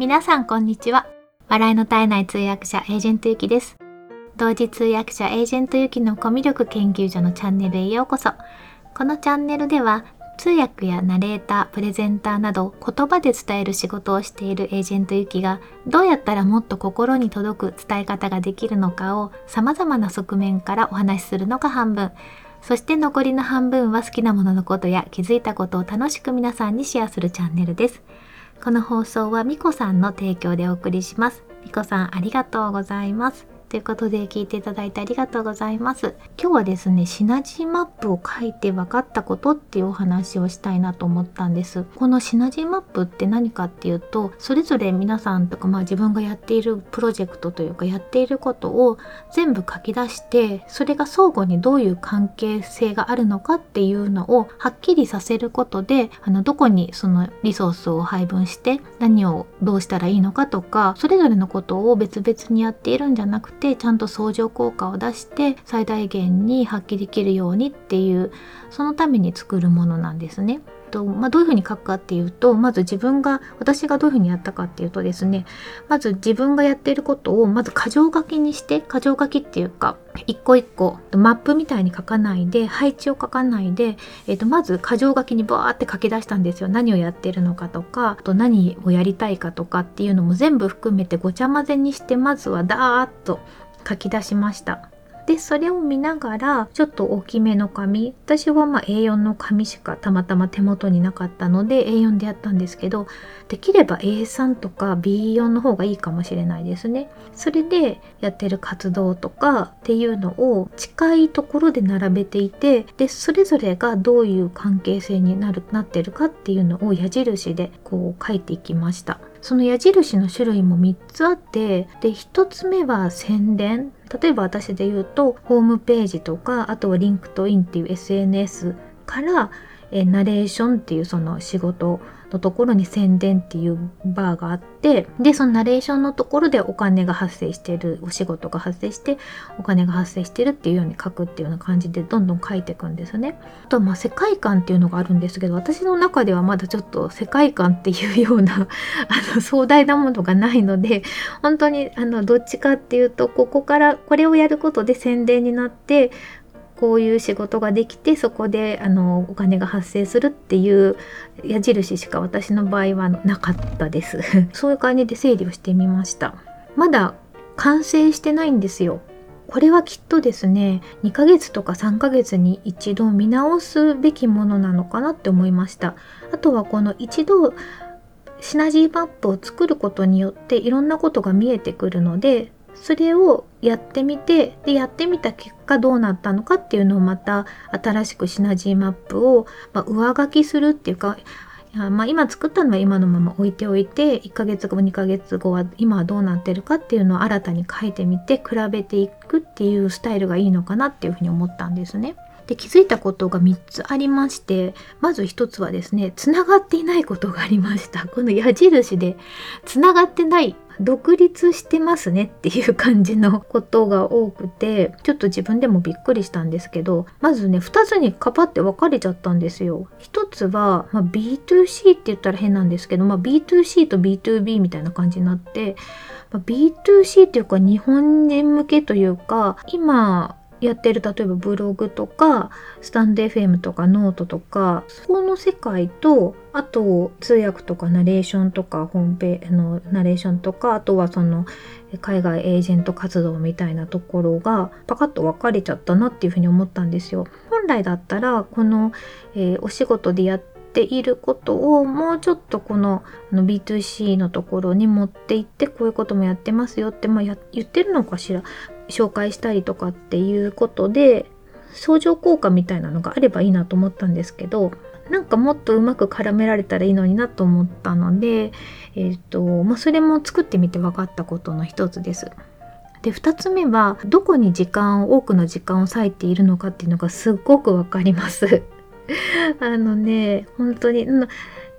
皆さんこんにちは。笑いの絶えない通訳者エージェントゆきです。同時通訳者エージェントゆきのコミュ力研究所のチャンネルへようこそ。このチャンネルでは通訳やナレーター、プレゼンターなど言葉で伝える仕事をしているエージェントゆきがどうやったらもっと心に届く伝え方ができるのかを様々な側面からお話しするのが半分。そして残りの半分は好きなもののことや気づいたことを楽しく皆さんにシェアするチャンネルです。この放送はみこさんの提供でお送りします。みこさんありがとうございます。ということで聞いていただいてありがとうございます。今日はですね、シナジーマップを書いて分かったことっていうお話をしたいなと思ったんです。このシナジーマップって何かっていうと、それぞれ皆さんとか、まあ自分がやっているプロジェクトというかやっていることを全部書き出して、それが相互にどういう関係性があるのかっていうのをはっきりさせることで、あのどこにそのリソースを配分して何をどうしたらいいのかとか、それぞれのことを別々にやっているんじゃなくて、てちゃんと相乗効果を出して最大限に発揮できるようにっていうそのために作るものなんですね。とまあ、どういうふうに書くかっていうとまず自分が私がどういうふうにやったかっていうとですねまず自分がやっていることをまず箇条書きにして箇条書きっていうか一個一個マップみたいに書かないで配置を書かないで、えー、とまず箇条書きにバーって書き出したんですよ何をやってるのかとかあと何をやりたいかとかっていうのも全部含めてごちゃ混ぜにしてまずはダーッと書き出しました。でそれを見ながらちょっと大きめの紙。私はま A4 の紙しかたまたま手元になかったので A4 でやったんですけどできれば A3 とか B4 の方がいいかもしれないですね。それでやってる活動とかっていうのを近いところで並べていてでそれぞれがどういう関係性になるなってるかっていうのを矢印でこう書いていきました。その矢印の種類も3つあってで1つ目は宣伝。例えば私で言うとホームページとかあとは LinkedIn っていう SNS からえナレーションっていうその仕事のところに宣伝っていうバーがあってでそのナレーションのところでお金が発生してるお仕事が発生してお金が発生してるっていうように書くっていうような感じでどんどん書いていくんですね。あとまあ世界観っていうのがあるんですけど私の中ではまだちょっと世界観っていうような あの壮大なものがないので本当にあのどっちかっていうとここからこれをやることで宣伝になってこういう仕事ができてそこであのお金が発生するっていう矢印しか私の場合はなかったです。そういう感じで整理をしてみました。まだ完成してないんですよ。これはきっとですね2ヶ月とか3ヶ月に一度見直すべきものなのかなって思いました。あとはこの一度シナジーマップを作ることによっていろんなことが見えてくるのでそれをやってみてでやってみた結果どうなったのかっていうのをまた新しくシナジーマップを、まあ、上書きするっていうかまあ、今作ったのは今のまま置いておいて1ヶ月後2ヶ月後は今はどうなってるかっていうのを新たに書いてみて比べていくっていうスタイルがいいのかなっていうふうに思ったんですね。で気づいたことが3つありましてまず1つはですねつながっていないことがありましたこの矢印でつながってない独立してますねっていう感じのことが多くてちょっと自分でもびっくりしたんですけどまずね2つにカパって分かれちゃったんですよ。1つは、まあ、B2C って言ったら変なんですけど、まあ、B2C と B2B みたいな感じになって、ま、B2C っていうか日本人向けというか今やってる例えばブログとかスタンド FM とかノートとかそこの世界とあと通訳とかナレーションとかホームペーのナレーションとかあとはその海外エージェント活動みたいなところがパカッと分かれちゃったなっていうふうに思ったんですよ。本来だったらこの、えー、お仕事でやっていることをもうちょっとこのの B2C のところに持っていってこういうこともやってますよって、まあ、言ってるのかしら紹介したりとかっていうことで相乗効果みたいなのがあればいいなと思ったんですけどなんかもっとうまく絡められたらいいのになと思ったので、えーとまあ、それも作ってみて分かったことの一つです。で2つ目はどこに時間を多くの時間を割いているのかっていうのがすっごく分かります。あのね本当に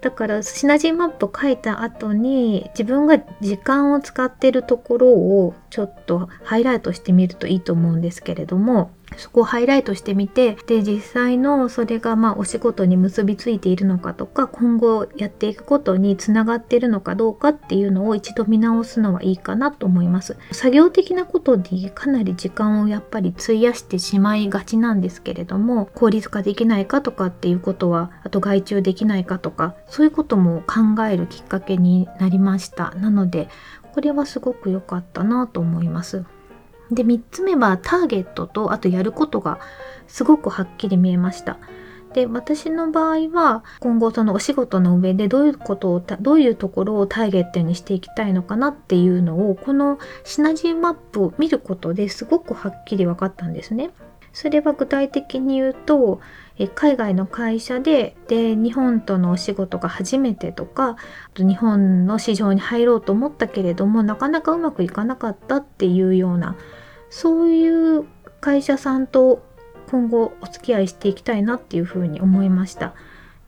だからシナジーマップを書いた後に自分が時間を使ってるところをちょっとハイライトしてみるといいと思うんですけれどもそこをハイライトしてみてで実際のそれがまあお仕事に結びついているのかとか今後やっていくことにつながっているのかどうかっていうのを一度見直すのはいいかなと思います。作業的なことにかなり時間をやっぱり費やしてしまいがちなんですけれども効率化できないかとかっていうことはあと外注できないかとかそういうことも考えるきっかけになりました。なのでこれはすごく良かったなと思います。で3つ目はターゲットとあとやることがすごくはっきり見えました。で私の場合は今後そのお仕事の上でどういうことをどういうところをターゲットにしていきたいのかなっていうのをこのシナジーマップを見ることですごくはっきり分かったんですね。それは具体的に言うと海外の会社でで日本とのお仕事が初めてとか日本の市場に入ろうと思ったけれどもなかなかうまくいかなかったっていうようなそういう会社さんと今後お付き合いしていきたいなっていうふうに思いました。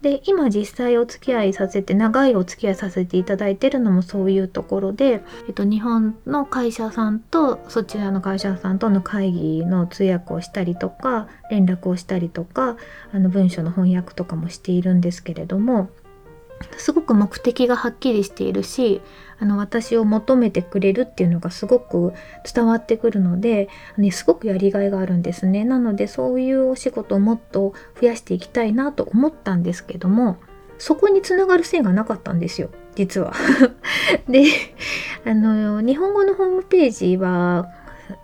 で今実際お付き合いさせて長いお付き合いさせていただいてるのもそういうところで、えっと、日本の会社さんとそちらの会社さんとの会議の通訳をしたりとか連絡をしたりとかあの文書の翻訳とかもしているんですけれどもすごく目的がはっきりしているしあの私を求めてくれるっていうのがすごく伝わってくるので、ね、すごくやりがいがあるんですねなのでそういうお仕事をもっと増やしていきたいなと思ったんですけどもそこにつながる線がなかったんですよ実は。であの日本語のホームページは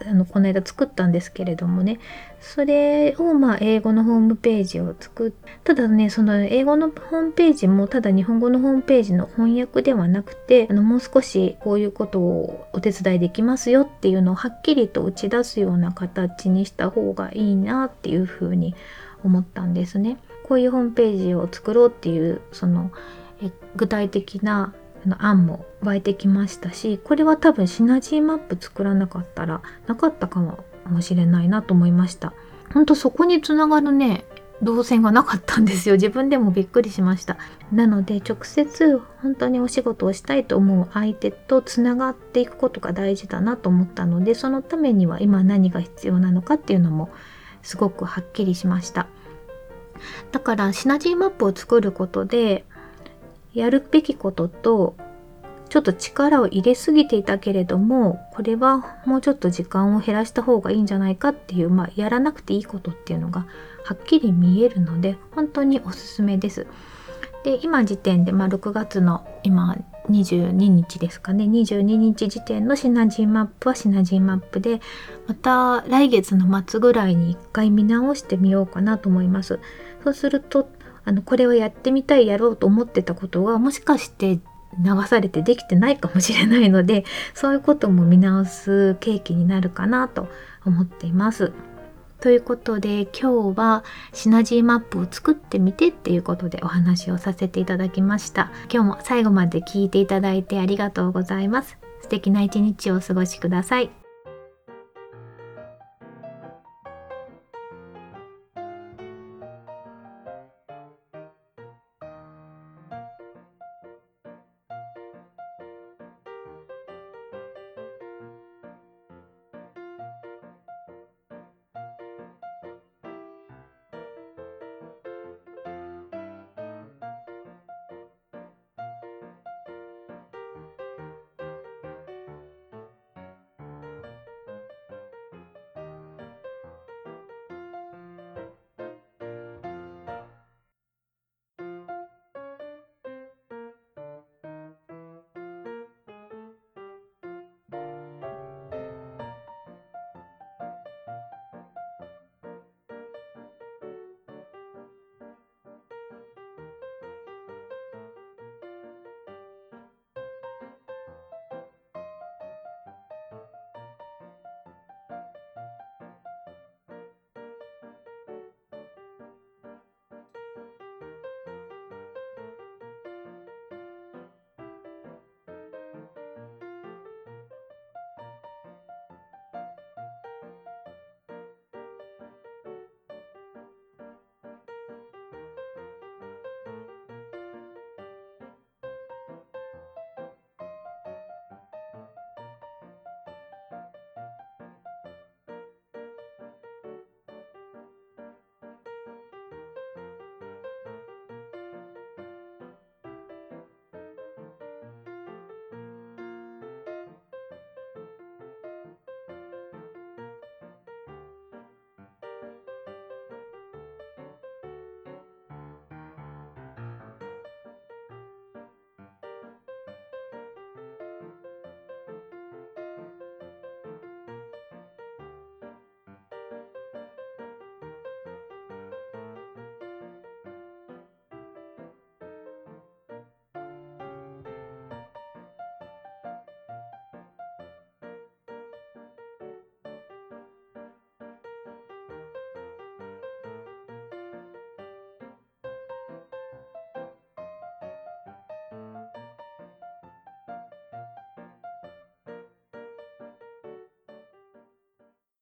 あのこの間作ったんですけれどもねそれをまあ英語のホームページを作っただねその英語のホームページもただ日本語のホームページの翻訳ではなくてあのもう少しこういうことをお手伝いできますよっていうのをはっきりと打ち出すような形にした方がいいなっていうふうに思ったんですね。こういうホームページを作ろうっていうその具体的なの案も湧いてきましたしこれは多分シナジーマップ作らなかったらなかったかもしれないなと思いました。ほんとそこにつながるね動線がなかったんですよ。自分でもびっくりしました。なので直接本当にお仕事をしたいと思う相手とつながっていくことが大事だなと思ったのでそのためには今何が必要なのかっていうのもすごくはっきりしました。だからシナジーマップを作ることでやるべきこととちょっと力を入れすぎていたけれどもこれはもうちょっと時間を減らした方がいいんじゃないかっていう、まあ、やらなくていいことっていうのがはっきり見えるので本当におすすめです。で今時点で、まあ、6月の今22日ですかね22日時点のシナジーマップはシナジーマップでまた来月の末ぐらいに一回見直してみようかなと思います。そうするとあのこれをやってみたいやろうと思ってたことがもしかして流されてできてないかもしれないので そういうことも見直す契機になるかなと思っています。ということで今日はシナジーマップを作ってみてっていうことでお話をさせていただきました。今日も最後まで聞いていただいてありがとうございます。素敵な一日をお過ごしください。